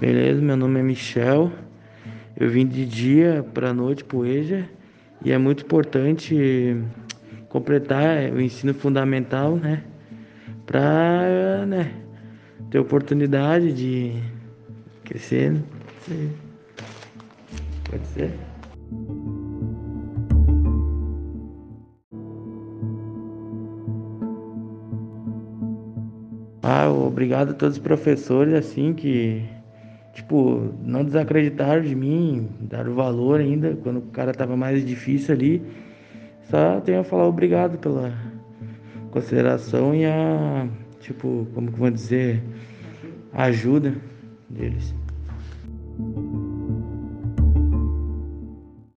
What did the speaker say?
Beleza, meu nome é Michel. Eu vim de dia para noite pro EJA e é muito importante completar o ensino fundamental, né? Para né, ter oportunidade de crescer. Né? Pode ser? Ah, obrigado a todos os professores assim que tipo, não desacreditaram de mim, deram valor ainda quando o cara tava mais difícil ali. Só tenho a falar obrigado pela consideração e a, tipo, como que vou dizer, a ajuda deles.